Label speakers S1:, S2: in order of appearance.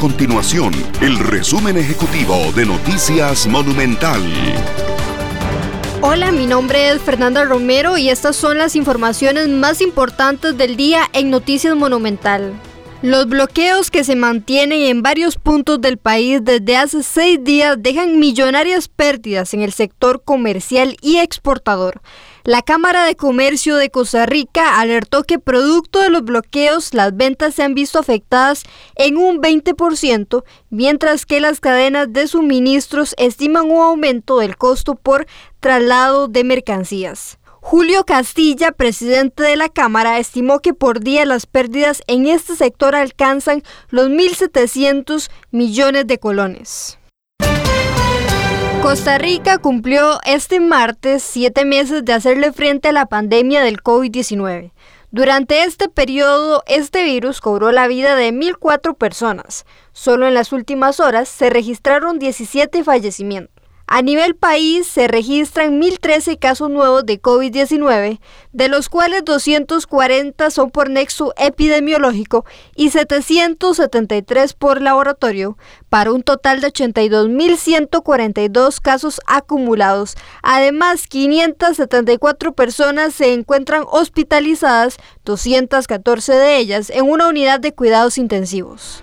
S1: continuación el resumen ejecutivo de Noticias Monumental.
S2: Hola, mi nombre es Fernanda Romero y estas son las informaciones más importantes del día en Noticias Monumental. Los bloqueos que se mantienen en varios puntos del país desde hace seis días dejan millonarias pérdidas en el sector comercial y exportador. La Cámara de Comercio de Costa Rica alertó que producto de los bloqueos las ventas se han visto afectadas en un 20%, mientras que las cadenas de suministros estiman un aumento del costo por traslado de mercancías. Julio Castilla, presidente de la Cámara, estimó que por día las pérdidas en este sector alcanzan los 1.700 millones de colones. Costa Rica cumplió este martes siete meses de hacerle frente a la pandemia del COVID-19. Durante este periodo, este virus cobró la vida de 1.004 personas. Solo en las últimas horas se registraron 17 fallecimientos. A nivel país se registran 1.013 casos nuevos de COVID-19, de los cuales 240 son por nexo epidemiológico y 773 por laboratorio, para un total de 82.142 casos acumulados. Además, 574 personas se encuentran hospitalizadas, 214 de ellas en una unidad de cuidados intensivos.